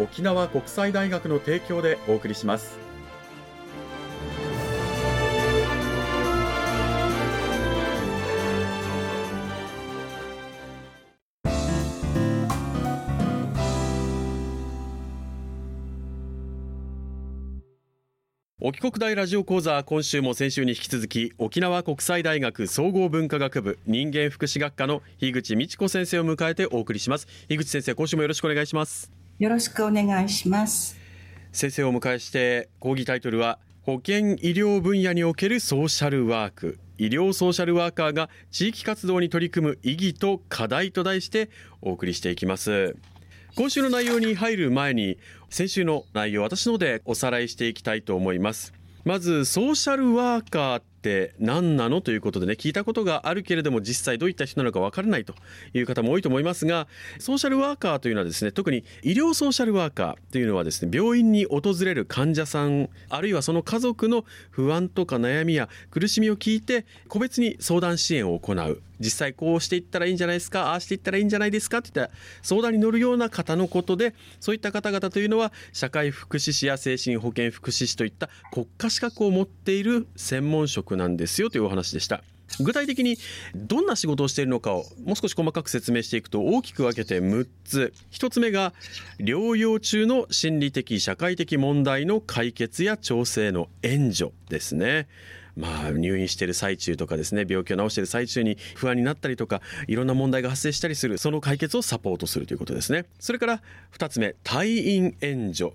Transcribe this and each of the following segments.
沖縄国際大学の提供でお送りします。沖国大ラジオ講座今週も先週に引き続き沖縄国際大学総合文化学部人間福祉学科の樋口美智子先生を迎えてお送りします。樋口先生今週もよろしくお願いします。よろしくお願いします。先生をお迎えして講義タイトルは保健医療分野におけるソーシャルワーク。医療ソーシャルワーカーが地域活動に取り組む意義と課題と題してお送りしていきます。今週の内容に入る前に先週の内容私のでおさらいしていきたいと思います。まずソーシャルワーカーって何なのということでね聞いたことがあるけれども実際どういった人なのかわからないという方も多いと思いますがソーシャルワーカーというのはですね特に医療ソーシャルワーカーというのはですね病院に訪れる患者さんあるいはその家族の不安とか悩みや苦しみを聞いて個別に相談支援を行う。実際こうしていったらいいんじゃないですかああしていったらいいんじゃないですかっていった相談に乗るような方のことでそういった方々というのは社会福祉士や精神保健福祉士といった国家資格を持っている専門職なんですよというお話でした。具体的にどんな仕事をしているのかをもう少し細かく説明していくと大きく分けて6つ1つ目が療養中の心理的社会的問題の解決や調整の援助ですねまあ、入院している最中とかですね病気を治している最中に不安になったりとかいろんな問題が発生したりするその解決をサポートするということですね。それから2つ目退院援助。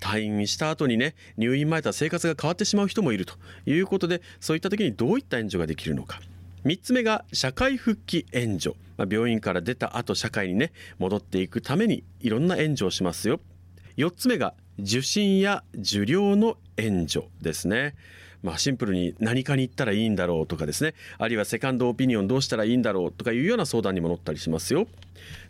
退院した後にね入院前とは生活が変わってしまう人もいると。いうことでそういった時にどういった援助ができるのか。3つ目が社会復帰援助、まあ、病院から出た後社会にね戻っていくためにいろんな援助をしますよ。4つ目が受診や受領の援助ですね。まあ、シンプルに何かに行ったらいいんだろうとかですね。あるいはセカンドオピニオンどうしたらいいんだろうとかいうような相談にも乗ったりしますよ。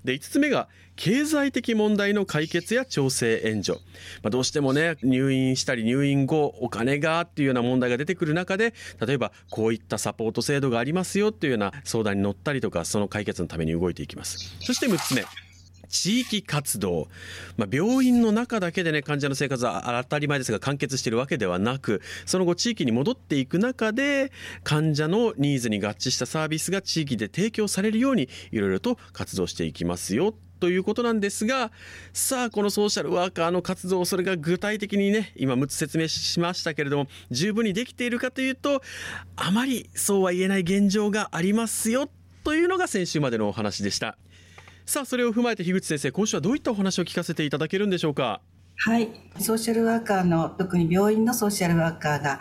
で5つ目が経済的問題の解決や調整援助、まあ、どうしてもね入院したり入院後お金がっていうような問題が出てくる中で例えばこういったサポート制度がありますよっていうような相談に乗ったりとかその解決のために動いていきます。そして6つ目。地域活動、まあ、病院の中だけでね患者の生活は当たり前ですが完結しているわけではなくその後地域に戻っていく中で患者のニーズに合致したサービスが地域で提供されるようにいろいろと活動していきますよ。ということなんですがさあこのソーシャルワーカーの活動それが具体的にね今6つ説明しましたけれども十分にできているかというとあまりそうは言えない現状がありますよ。というのが先週までのお話でした。さあそれを踏まえて樋口先生今週はどういったお話を聞かせていただけるんでしょうか？はい。ソーシャルワーカーの、特に病院のソーシャルワーカーが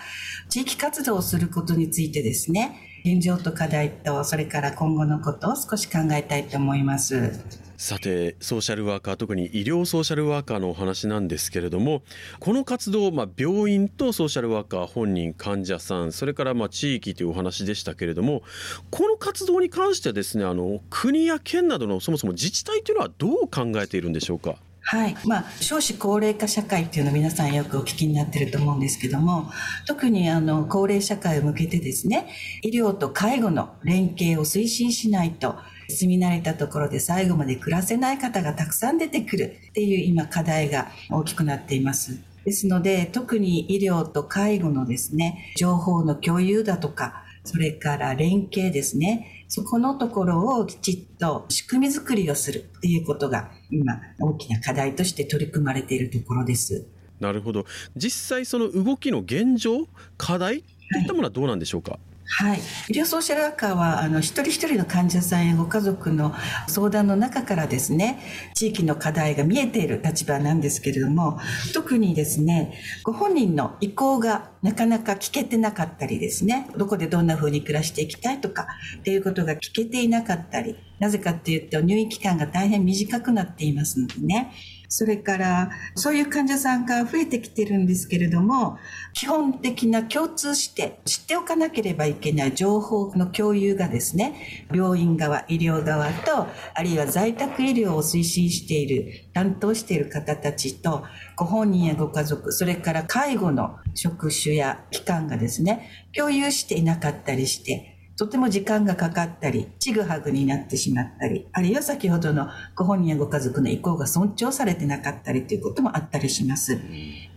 地域活動をすることについてですね、現状と課題と、それから今後のことを少し考えたいと思います。さてソーシャルワーカー特に医療ソーシャルワーカーのお話なんですけれどもこの活動、まあ、病院とソーシャルワーカー本人患者さんそれからまあ地域というお話でしたけれどもこの活動に関してはですねあの国や県などのそもそも自治体というのはどう考えているんでしょうか？はい。まあ、少子高齢化社会っていうのを皆さんよくお聞きになってると思うんですけども、特にあの、高齢社会を向けてですね、医療と介護の連携を推進しないと、住み慣れたところで最後まで暮らせない方がたくさん出てくるっていう今課題が大きくなっています。ですので、特に医療と介護のですね、情報の共有だとか、それから連携ですね。そこのところをきちっと仕組み作りをするっていうことが今大きな課題として取り組まれているところです。なるほど実際その動きの現状課題といったものはどうなんでしょうか、はいはい、医療ソーシャルワーカーはあの一人一人の患者さんやご家族の相談の中からですね地域の課題が見えている立場なんですけれども特にですねご本人の意向がなかなか聞けてなかったりですねどこでどんな風に暮らしていきたいとかっていうことが聞けていなかったりなぜかっていうと入院期間が大変短くなっていますのでね。それから、そういう患者さんが増えてきてるんですけれども、基本的な共通して知っておかなければいけない情報の共有がですね、病院側、医療側と、あるいは在宅医療を推進している、担当している方たちと、ご本人やご家族、それから介護の職種や機関がですね、共有していなかったりして、とても時間がかかったり、ちぐはぐになってしまったり、あるいは先ほどのご本人やご家族の意向が尊重されてなかったりということもあったりします。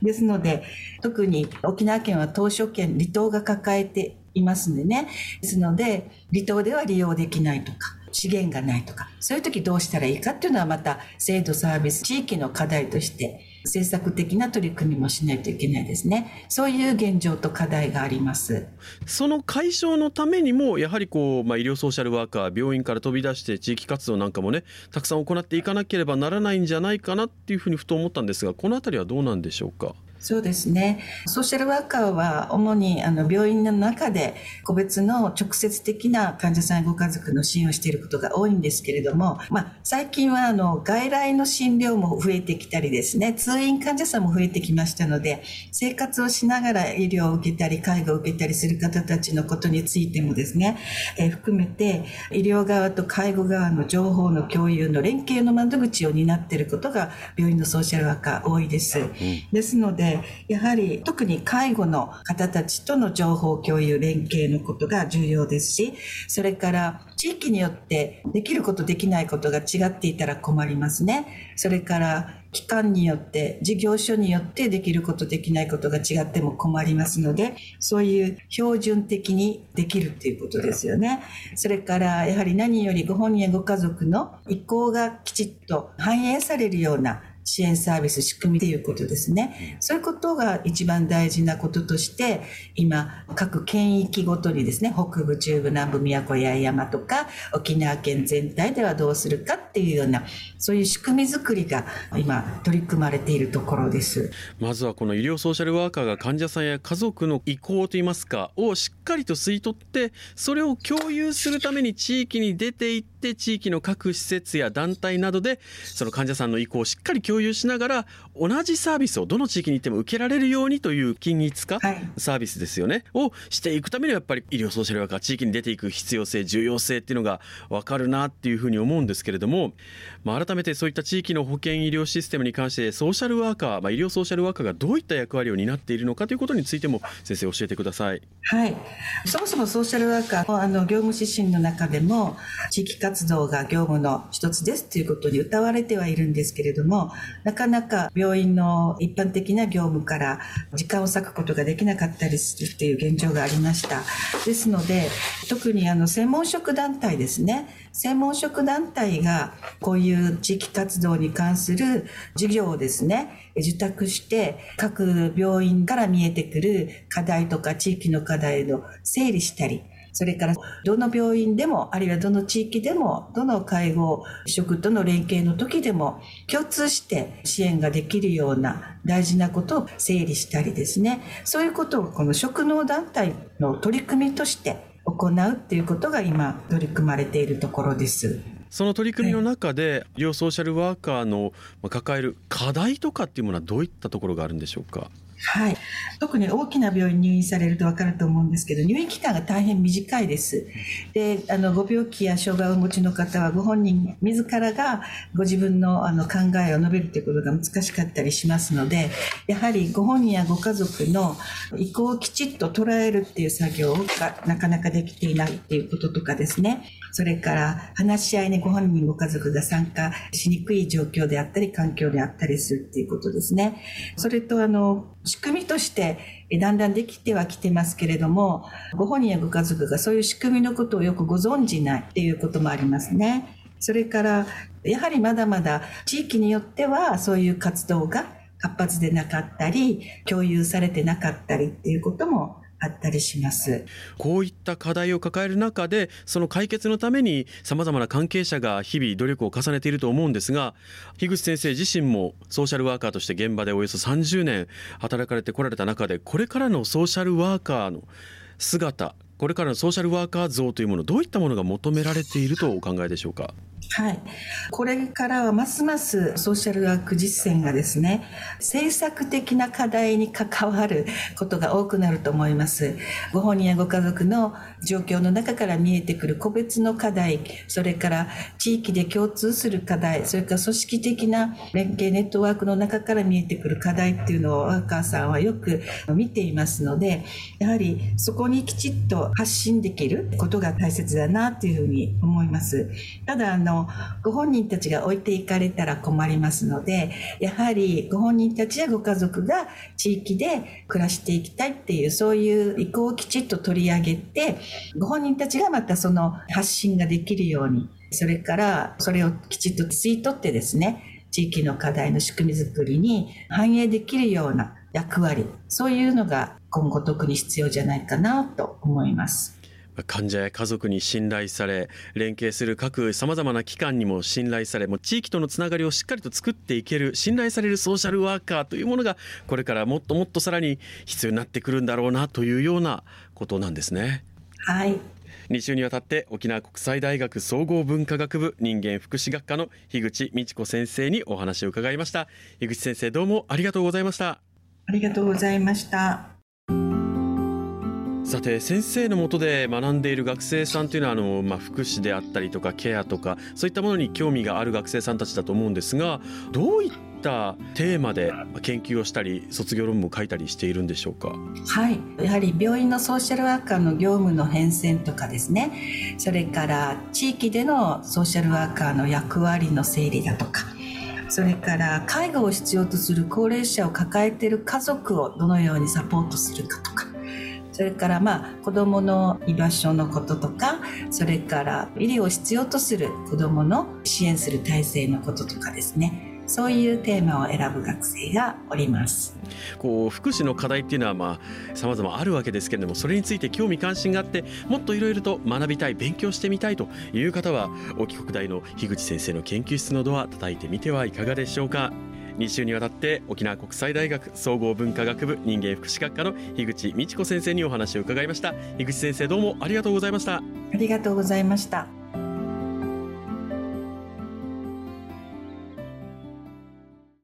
ですので、特に沖縄県は島しょ県、離島が抱えていますんでね。ですので、離島では利用できないとか、資源がないとか、そういう時どうしたらいいかっていうのはまた制度サービス、地域の課題として政策的な取り組みもしないといけないですね。そういう現状と課題があります。その解消のためにも、やはりこう、まあ、医療ソーシャルワーカー、病院から飛び出して地域活動なんかもね、たくさん行っていかなければならないんじゃないかなっていうふうにふと思ったんですが、このあたりはどうなんでしょうか？そうですね。ソーシャルワーカーは主にあの病院の中で個別の直接的な患者さんやご家族の支援をしていることが多いんですけれども、まあ、最近はあの外来の診療も増えてきたりですね、通院患者さんも増えてきましたので、生活をしながら医療を受けたり介護を受けたりする方たちのことについてもですね、えー、含めて医療側と介護側の情報の共有の連携の窓口を担っていることが病院のソーシャルワーカー多いです。ですので、やはり特に介護の方たちとの情報共有連携のことが重要ですしそれから地域によってできることできないことが違っていたら困りますね。それから機関によって事業所によってできることできないことが違っても困りますのでそういう標準的にできるっていうことですよね。それからやはり何よりご本人やご家族の意向がきちっと反映されるような支援サービス、仕組みということですね。そういうことが一番大事なこととして、今、各県域ごとにですね、北部、中部、南部、宮古八重山とか、沖縄県全体ではどうするかっていうような、そういう仕組み作りが今、取り組まれているところです。まずはこの医療ソーシャルワーカーが患者さんや家族の意向といいますか、をしっかりと吸い取って、それを共有するために地域に出ていって、地域の各施設や団体などで、その患者さんの意向をしっかり共有共有しながら同じサービスをどの地域に行っても受けられるようにという均一化、サービスですよね。をしていくためにはやっぱり医療ソーシャルワーカー地域に出ていく必要性重要性っていうのが分かるなっていうふうに思うんですけれども、まあ、改めてそういった地域の保健医療システムに関してソーシャルワーカー、まあ、医療ソーシャルワーカーがどういった役割を担っているのかということについても先生教えてください。はい、そもそもソーシャルワーカーはあの業務指針の中でも地域活動が業務の一つですということに謳われてはいるんですけれどもなかなか病院の一般的な業務から時間を割くことができなかったりするっていう現状がありました。ですので、特にあの専門職団体ですね。専門職団体がこういう地域活動に関する事業をですね、受託して各病院から見えてくる課題とか地域の課題の整理したり、それからどの病院でも、あるいはどの地域でも、どの介護職との連携の時でも、共通して支援ができるような大事なことを整理したりですね、そういうことをこの職能団体の取り組みとして行うっていうことが今取り組まれているところです。その取り組みの中で、医療ソーシャルワーカーの抱える課題とかっていうものはどういったところがあるんでしょうか？はい。特に大きな病院に入院されると分かると思うんですけど、入院期間が大変短いです。で、あの、ご病気や障害をお持ちの方は、ご本人自らがご自分のあの考えを述べるということが難しかったりしますので、やはりご本人やご家族の意向をきちっと捉えるっていう作業がなかなかできていないっていうこととかですね。それから話し合いにご本人ご家族が参加しにくい状況であったり、環境であったりするっていうことですね。それとあの、仕組みとしてだんだんできてはきてますけれども、ご本人やご家族がそういう仕組みのことをよくご存じないっていうこともありますね。それから、やはりまだまだ地域によってはそういう活動が活発でなかったり共有されてなかったりっていうこともあったりします。こういった課題を抱える中でその解決のためにさまざまな関係者が日々努力を重ねていると思うんですが樋口先生自身もソーシャルワーカーとして現場でおよそ30年働かれてこられた中でこれからのソーシャルワーカーの姿これからのソーシャルワーカー像というものどういったものが求められているとお考えでしょうか？はい。これからはますますソーシャルワーク実践がですね、政策的な課題に関わることが多くなると思います。ご本人やご家族の状況の中から見えてくる個別の課題、それから地域で共通する課題、それから組織的な連携ネットワークの中から見えてくる課題っていうのをワーカーさんはよく見ていますので、やはりそこにきちっと発信できることが大切だなというふうに思います。ただ、あの、ご本人たちが置いていかれたら困りますので、やはりご本人たちやご家族が地域で暮らしていきたいっていう、そういう意向をきちっと取り上げて、ご本人たちがまたその発信ができるように、それからそれをきちっと吸い取ってですね、地域の課題の仕組みづくりに反映できるような役割、そういうのが今後特に必要じゃないかなと思います。患者や家族に信頼され連携する各さまざまな機関にも信頼されもう地域とのつながりをしっかりと作っていける信頼されるソーシャルワーカーというものがこれからもっともっとさらに必要になってくるんだろうなというようなことなんですね。はい。2週にわたって沖縄国際大学総合文化学部人間福祉学科の樋口美智子先生にお話を伺いました。樋口先生どうもありがとうございました。ありがとうございましたさて先生のもとで学んでいる学生さんというのはあの、まあ、福祉であったりとかケアとかそういったものに興味がある学生さんたちだと思うんですがどういったテーマで研究をしたり卒業論文を書いたりしているんでしょうか？はい。やはり病院のソーシャルワーカーの業務の変遷とかですね。それから地域でのソーシャルワーカーの役割の整理だとか。それから介護を必要とする高齢者を抱えている家族をどのようにサポートするかと。かそれからまあ子どもの居場所のこととかそれから医療を必要とする子どもの支援する体制のこととかですねそういうテーマを選ぶ学生がおります。こう福祉の課題っていうのはまあ様々あるわけですけれどもそれについて興味関心があってもっといろいろと学びたい勉強してみたいという方は沖国大の樋口先生の研究室のドア叩いてみてはいかがでしょうか？2週にわたって沖縄国際大学総合文化学部人間福祉学科の樋口美智子先生にお話を伺いました。樋口先生どうもありがとうございました。ありがとうございました。